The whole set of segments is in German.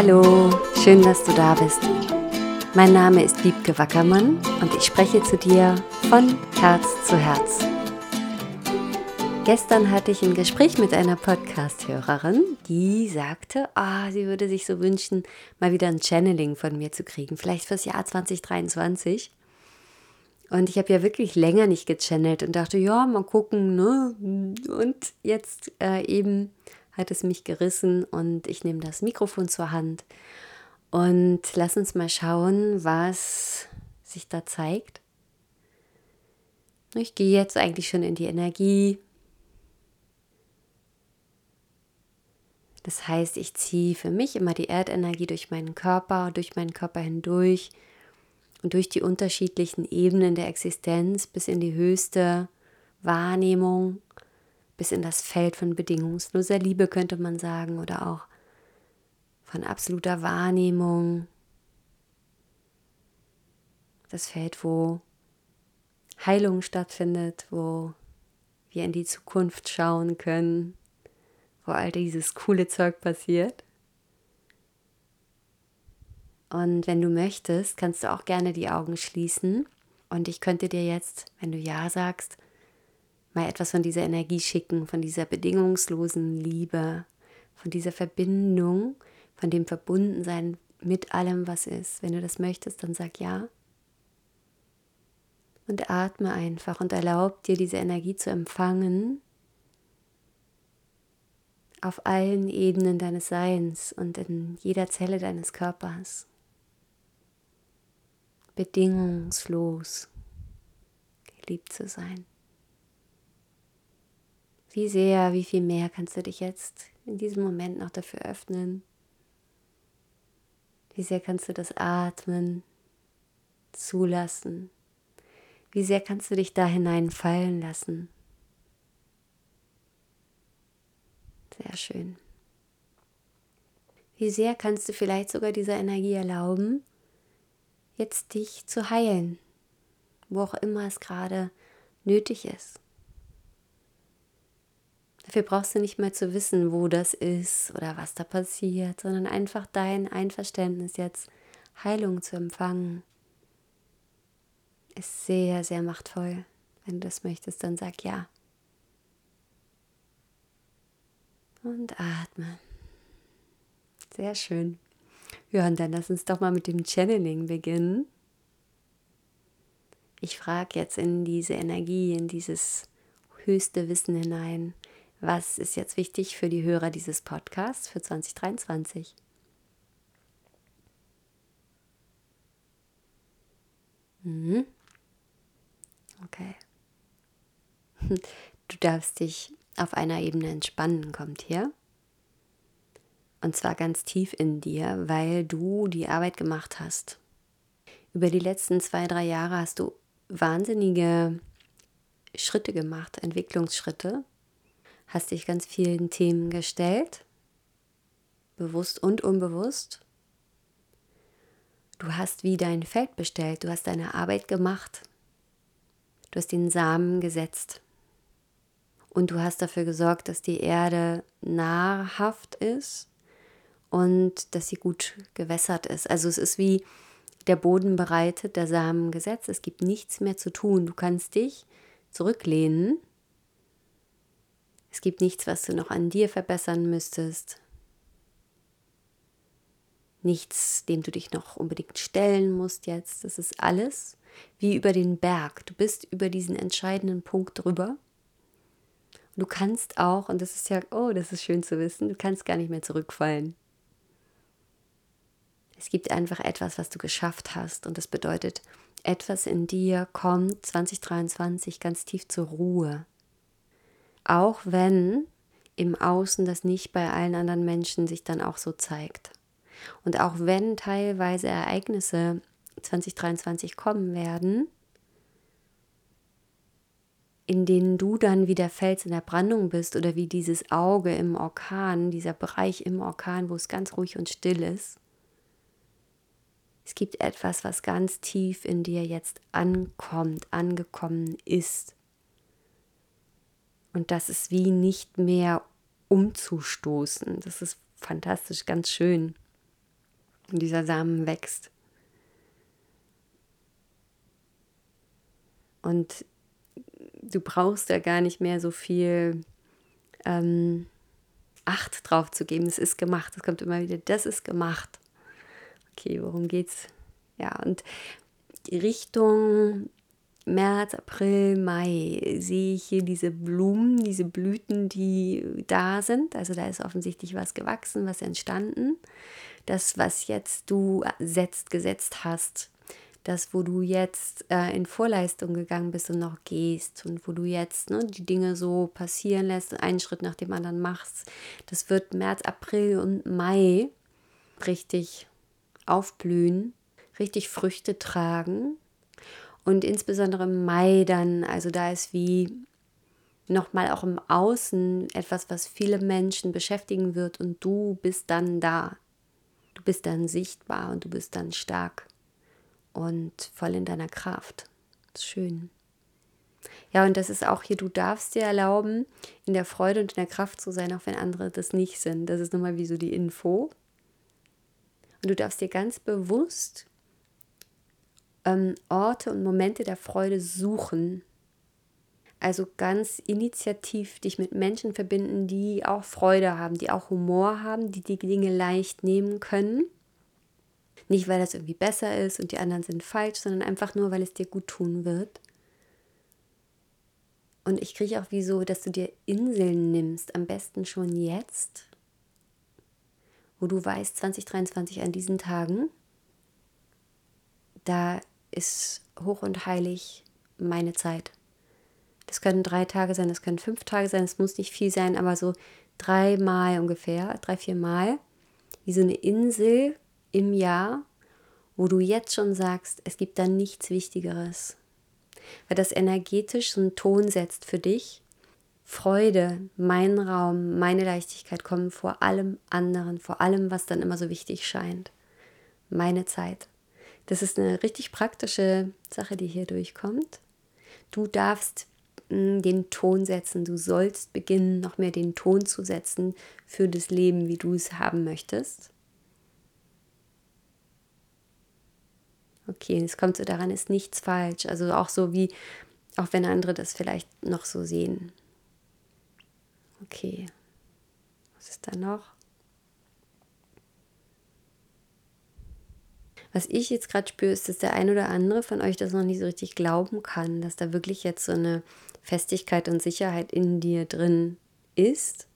Hallo, schön, dass du da bist. Mein Name ist Wiebke Wackermann und ich spreche zu dir von Herz zu Herz. Gestern hatte ich ein Gespräch mit einer Podcast-Hörerin, die sagte, oh, sie würde sich so wünschen, mal wieder ein Channeling von mir zu kriegen, vielleicht fürs Jahr 2023. Und ich habe ja wirklich länger nicht gechannelt und dachte, ja, mal gucken, ne? Und jetzt äh, eben hat es mich gerissen und ich nehme das Mikrofon zur Hand und lass uns mal schauen, was sich da zeigt. Ich gehe jetzt eigentlich schon in die Energie. Das heißt, ich ziehe für mich immer die Erdenergie durch meinen Körper, durch meinen Körper hindurch und durch die unterschiedlichen Ebenen der Existenz bis in die höchste Wahrnehmung, bis in das Feld von bedingungsloser Liebe könnte man sagen oder auch von absoluter Wahrnehmung. Das Feld, wo Heilung stattfindet, wo wir in die Zukunft schauen können, wo all dieses coole Zeug passiert. Und wenn du möchtest, kannst du auch gerne die Augen schließen. Und ich könnte dir jetzt, wenn du Ja sagst, mal etwas von dieser Energie schicken, von dieser bedingungslosen Liebe, von dieser Verbindung, von dem Verbundensein mit allem, was ist. Wenn du das möchtest, dann sag Ja. Und atme einfach und erlaub dir diese Energie zu empfangen auf allen Ebenen deines Seins und in jeder Zelle deines Körpers bedingungslos geliebt zu sein. Wie sehr, wie viel mehr kannst du dich jetzt in diesem Moment noch dafür öffnen? Wie sehr kannst du das Atmen zulassen? Wie sehr kannst du dich da hineinfallen lassen? Sehr schön. Wie sehr kannst du vielleicht sogar dieser Energie erlauben, jetzt dich zu heilen, wo auch immer es gerade nötig ist. Dafür brauchst du nicht mehr zu wissen, wo das ist oder was da passiert, sondern einfach dein Einverständnis jetzt Heilung zu empfangen, ist sehr, sehr machtvoll. Wenn du das möchtest, dann sag ja. Und atme. Sehr schön. Ja, und dann lass uns doch mal mit dem Channeling beginnen. Ich frage jetzt in diese Energie, in dieses höchste Wissen hinein, was ist jetzt wichtig für die Hörer dieses Podcasts für 2023? Mhm. Okay. Du darfst dich auf einer Ebene entspannen, kommt hier. Und zwar ganz tief in dir, weil du die Arbeit gemacht hast. Über die letzten zwei, drei Jahre hast du wahnsinnige Schritte gemacht, Entwicklungsschritte. Hast dich ganz vielen Themen gestellt, bewusst und unbewusst. Du hast wie dein Feld bestellt, du hast deine Arbeit gemacht. Du hast den Samen gesetzt. Und du hast dafür gesorgt, dass die Erde nahrhaft ist und dass sie gut gewässert ist. Also es ist wie der Boden bereitet, der Samen gesetzt. Es gibt nichts mehr zu tun. Du kannst dich zurücklehnen. Es gibt nichts, was du noch an dir verbessern müsstest. Nichts, dem du dich noch unbedingt stellen musst jetzt. Das ist alles wie über den Berg. Du bist über diesen entscheidenden Punkt drüber. du kannst auch, und das ist ja, oh, das ist schön zu wissen, du kannst gar nicht mehr zurückfallen. Es gibt einfach etwas, was du geschafft hast und das bedeutet, etwas in dir kommt 2023 ganz tief zur Ruhe. Auch wenn im Außen das nicht bei allen anderen Menschen sich dann auch so zeigt. Und auch wenn teilweise Ereignisse 2023 kommen werden, in denen du dann wie der Fels in der Brandung bist oder wie dieses Auge im Orkan, dieser Bereich im Orkan, wo es ganz ruhig und still ist, es gibt etwas, was ganz tief in dir jetzt ankommt, angekommen ist. Und das ist wie nicht mehr umzustoßen. Das ist fantastisch, ganz schön. Und dieser Samen wächst. Und du brauchst da gar nicht mehr so viel ähm, Acht drauf zu geben. Es ist gemacht. Es kommt immer wieder, das ist gemacht. Okay, worum geht's? Ja, und die Richtung März, April, Mai sehe ich hier diese Blumen, diese Blüten, die da sind. Also da ist offensichtlich was gewachsen, was entstanden. Das, was jetzt du setzt, gesetzt hast, das, wo du jetzt äh, in Vorleistung gegangen bist und noch gehst und wo du jetzt ne, die Dinge so passieren lässt, einen Schritt nach dem anderen machst, das wird März, April und Mai richtig aufblühen, richtig Früchte tragen. Und insbesondere im Mai dann, also da ist wie nochmal auch im Außen etwas, was viele Menschen beschäftigen wird und du bist dann da. Du bist dann sichtbar und du bist dann stark und voll in deiner Kraft. Das ist schön. Ja, und das ist auch hier, du darfst dir erlauben, in der Freude und in der Kraft zu sein, auch wenn andere das nicht sind. Das ist nochmal wie so die Info. Und du darfst dir ganz bewusst ähm, Orte und Momente der Freude suchen. Also ganz initiativ dich mit Menschen verbinden, die auch Freude haben, die auch Humor haben, die die Dinge leicht nehmen können nicht, weil das irgendwie besser ist und die anderen sind falsch, sondern einfach nur, weil es dir gut tun wird. Und ich kriege auch wie so, dass du dir Inseln nimmst, am besten schon jetzt, wo du weißt, 2023 an diesen Tagen, da ist hoch und heilig meine Zeit. Das können drei Tage sein, das können fünf Tage sein, es muss nicht viel sein, aber so dreimal ungefähr, drei, vier Mal, wie so eine Insel, im Jahr, wo du jetzt schon sagst, es gibt da nichts Wichtigeres. Weil das energetisch so einen Ton setzt für dich. Freude, mein Raum, meine Leichtigkeit kommen vor allem anderen, vor allem, was dann immer so wichtig scheint. Meine Zeit. Das ist eine richtig praktische Sache, die hier durchkommt. Du darfst hm, den Ton setzen. Du sollst beginnen, noch mehr den Ton zu setzen für das Leben, wie du es haben möchtest. okay, es kommt so daran, ist nichts falsch. Also auch so wie, auch wenn andere das vielleicht noch so sehen. Okay, was ist da noch? Was ich jetzt gerade spüre, ist, dass der ein oder andere von euch das noch nicht so richtig glauben kann, dass da wirklich jetzt so eine Festigkeit und Sicherheit in dir drin ist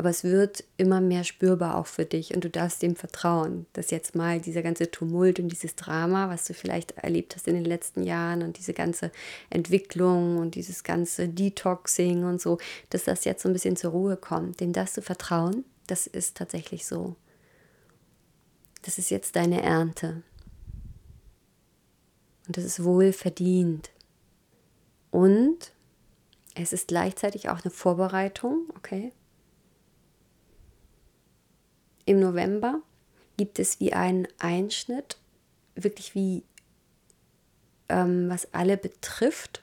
aber es wird immer mehr spürbar auch für dich und du darfst dem vertrauen, dass jetzt mal dieser ganze Tumult und dieses Drama, was du vielleicht erlebt hast in den letzten Jahren und diese ganze Entwicklung und dieses ganze Detoxing und so, dass das jetzt so ein bisschen zur Ruhe kommt. Dem darfst du vertrauen, das ist tatsächlich so. Das ist jetzt deine Ernte. Und das ist wohl verdient. Und es ist gleichzeitig auch eine Vorbereitung, okay? Im November gibt es wie einen Einschnitt, wirklich wie ähm, was alle betrifft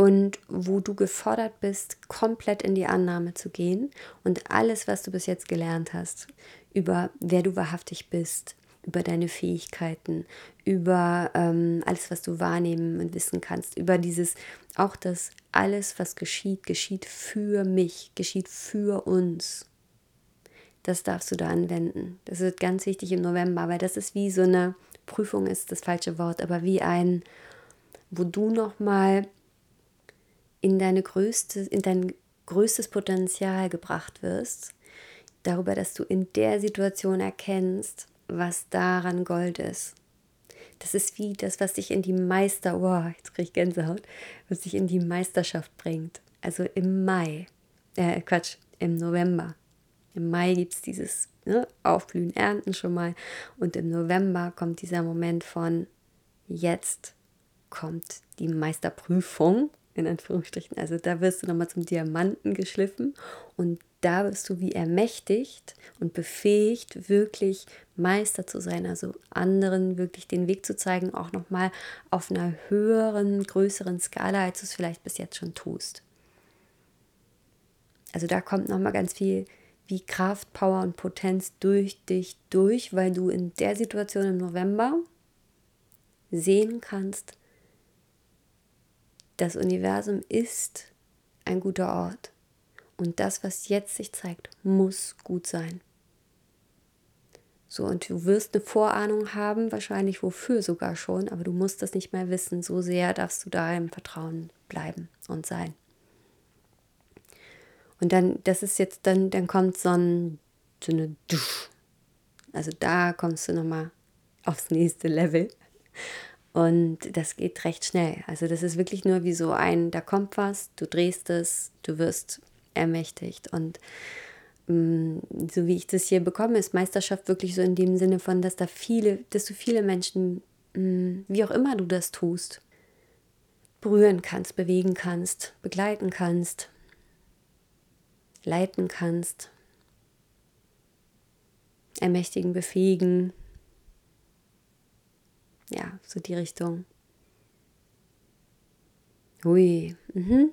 und wo du gefordert bist, komplett in die Annahme zu gehen und alles, was du bis jetzt gelernt hast, über wer du wahrhaftig bist, über deine Fähigkeiten, über ähm, alles, was du wahrnehmen und wissen kannst, über dieses, auch das alles, was geschieht, geschieht für mich, geschieht für uns das darfst du da anwenden. Das wird ganz wichtig im November, weil das ist wie so eine Prüfung ist das falsche Wort, aber wie ein, wo du nochmal in deine größte, in dein größtes Potenzial gebracht wirst, darüber, dass du in der Situation erkennst, was daran Gold ist. Das ist wie das, was dich in die Meister, wow, jetzt kriege ich Gänsehaut, was dich in die Meisterschaft bringt. Also im Mai, äh, Quatsch, im November. Im Mai gibt es dieses ne, Aufblühen, Ernten schon mal. Und im November kommt dieser Moment von jetzt kommt die Meisterprüfung, in Anführungsstrichen. Also da wirst du nochmal zum Diamanten geschliffen und da wirst du wie ermächtigt und befähigt, wirklich Meister zu sein, also anderen wirklich den Weg zu zeigen, auch nochmal auf einer höheren, größeren Skala, als du es vielleicht bis jetzt schon tust. Also da kommt nochmal ganz viel wie Kraft, Power und Potenz durch dich durch, weil du in der Situation im November sehen kannst, das Universum ist ein guter Ort. Und das, was jetzt sich zeigt, muss gut sein. So, und du wirst eine Vorahnung haben, wahrscheinlich wofür sogar schon, aber du musst das nicht mehr wissen. So sehr darfst du da im Vertrauen bleiben und sein. Und dann, das ist jetzt dann, dann kommt so, ein, so eine Dusch. Also da kommst du nochmal aufs nächste Level. Und das geht recht schnell. Also das ist wirklich nur wie so ein, da kommt was, du drehst es, du wirst ermächtigt. Und mh, mm, so wie ich das hier bekomme, ist Meisterschaft wirklich so in dem Sinne von, dass da viele, dass du viele Menschen, mh, mm, wie auch immer du das tust, berühren kannst, bewegen kannst, begleiten kannst, leiten kannst, ermächtigen, befähigen. Ja, so die Richtung. Hui. Mhm.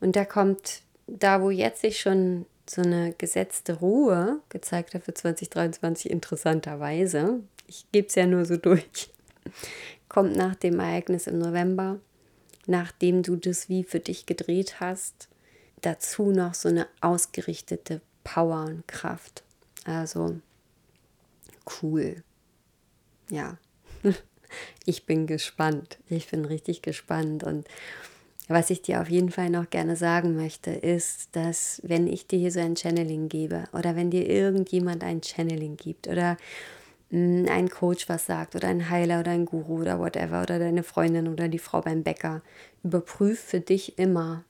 Und da kommt, da wo jetzt sich schon so eine gesetzte Ruhe gezeigt hat für 2023, interessanterweise, ich gebe es ja nur so durch, kommt nach dem Ereignis im November, nachdem du das wie für dich gedreht hast, dazu noch so eine ausgerichtete Power und Kraft. Also cool. Ja, ich bin gespannt. Ich bin richtig gespannt. Und was ich dir auf jeden Fall noch gerne sagen möchte, ist, dass wenn ich dir hier so ein Channeling gebe oder wenn dir irgendjemand ein Channeling gibt oder mm, ein Coach was sagt oder ein Heiler oder ein Guru oder whatever oder deine Freundin oder die Frau beim Bäcker, überprüf für dich immer,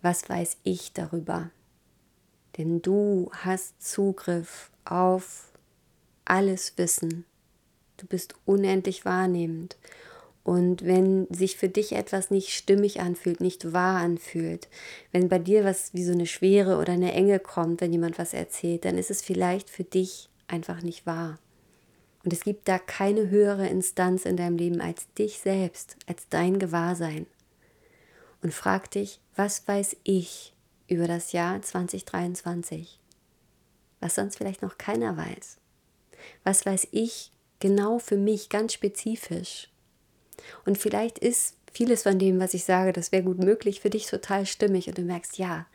was weiß ich darüber? Denn du hast Zugriff auf alles Wissen. Du bist unendlich wahrnehmend. Und wenn sich für dich etwas nicht stimmig anfühlt, nicht wahr anfühlt, wenn bei dir was wie so eine Schwere oder eine Enge kommt, wenn jemand was erzählt, dann ist es vielleicht für dich einfach nicht wahr. Und es gibt da keine höhere Instanz in deinem Leben als dich selbst, als dein Gewahrsein und frag dich, was weiß ich über das Jahr 2023, was sonst vielleicht noch keiner weiß. Was weiß ich genau für mich ganz spezifisch? Und vielleicht ist vieles von dem, was ich sage, das wäre gut möglich, für dich total stimmig und du merkst, ja.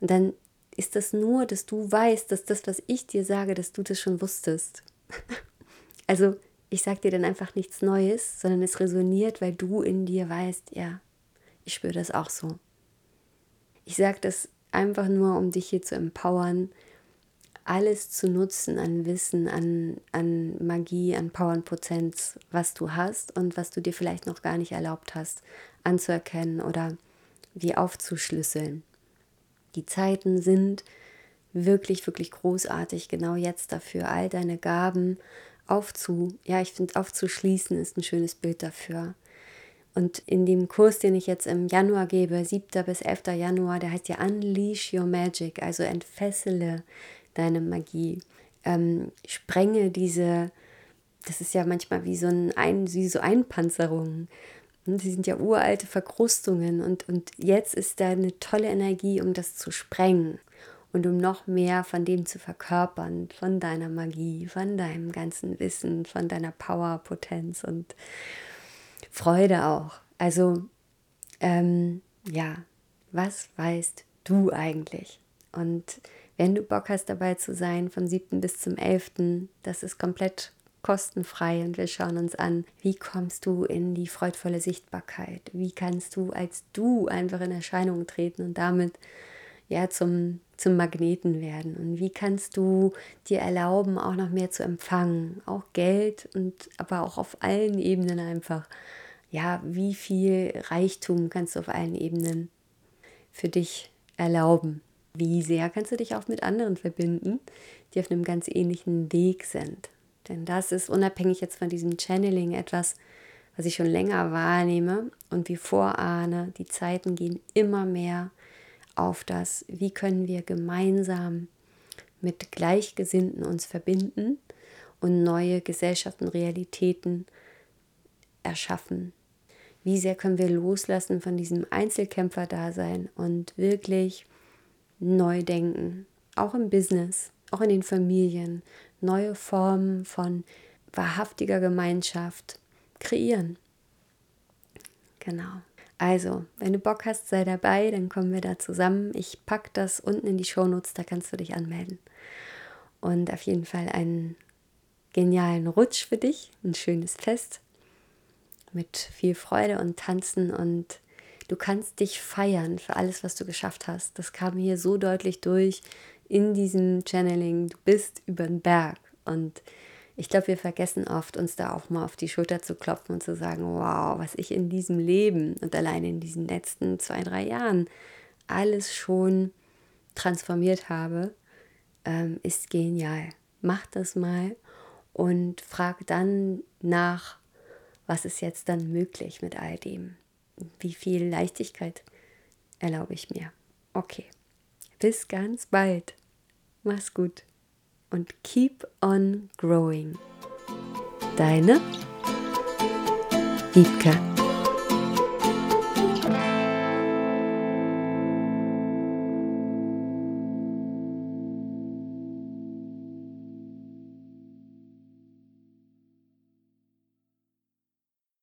Und dann ist das nur, dass du weißt, dass das, was ich dir sage, dass du das schon wusstest. also ich sage dir dann einfach nichts Neues, sondern es resoniert, weil du in dir weißt, ja, ich spüre das auch so. Ich sage das einfach nur, um dich hier zu empowern, alles zu nutzen an Wissen, an, an Magie, an Power und Potenz, was du hast und was du dir vielleicht noch gar nicht erlaubt hast, anzuerkennen oder wie aufzuschlüsseln. Die Zeiten sind wirklich, wirklich großartig, genau jetzt dafür, all deine Gaben aufzu, ja, ich finde, aufzuschließen ist ein schönes Bild dafür. Und in dem Kurs, den ich jetzt im Januar gebe, 7. bis 11. Januar, der heißt ja Unleash Your Magic, also entfessele deine Magie. Ähm, sprenge diese, das ist ja manchmal wie so, ein, ein, wie so Einpanzerungen. Sie sind ja uralte Verkrustungen und, und jetzt ist da eine tolle Energie, um das zu sprengen und um noch mehr von dem zu verkörpern, von deiner Magie, von deinem ganzen Wissen, von deiner Power, Potenz und Freude auch. Also, ähm, ja, was weißt du eigentlich? Und wenn du Bock hast, dabei zu sein, vom 7. bis zum 11., das ist komplett kostenfrei und wir schauen uns an, wie kommst du in die freudvolle Sichtbarkeit? Wie kannst du als du einfach in Erscheinung treten und damit ja zum, zum Magneten werden? Und wie kannst du dir erlauben, auch noch mehr zu empfangen? Auch Geld und aber auch auf allen Ebenen einfach ja, wie viel Reichtum kannst du auf allen Ebenen für dich erlauben? Wie sehr kannst du dich auch mit anderen verbinden, die auf einem ganz ähnlichen Weg sind? Denn das ist unabhängig jetzt von diesem Channeling etwas, was ich schon länger wahrnehme und wie vorahne, die Zeiten gehen immer mehr auf das, wie können wir gemeinsam mit Gleichgesinnten uns verbinden und neue Gesellschaften, Realitäten erschaffen, wie sehr können wir loslassen von diesem Einzelkämpfer-Dasein und wirklich neu denken, auch im Business, auch in den Familien, neue Formen von wahrhaftiger Gemeinschaft kreieren. Genau. Also, wenn du Bock hast, sei dabei, dann kommen wir da zusammen. Ich packe das unten in die Shownotes, da kannst du dich anmelden. Und auf jeden Fall einen genialen Rutsch für dich, ein schönes Fest mit viel Freude und Tanzen und du kannst dich feiern für alles, was du geschafft hast. Das kam hier so deutlich durch in diesem Channeling. Du bist über den Berg und ich glaube, wir vergessen oft, uns da auch mal auf die Schulter zu klopfen und zu sagen, wow, was ich in diesem Leben und allein in diesen letzten zwei, drei Jahren alles schon transformiert habe, ähm, ist genial. Mach das mal und frag dann nach, was ist jetzt dann möglich mit all dem? Wie viel Leichtigkeit erlaube ich mir? Okay, bis ganz bald. Mach's gut und keep on growing. Deine Wiebke.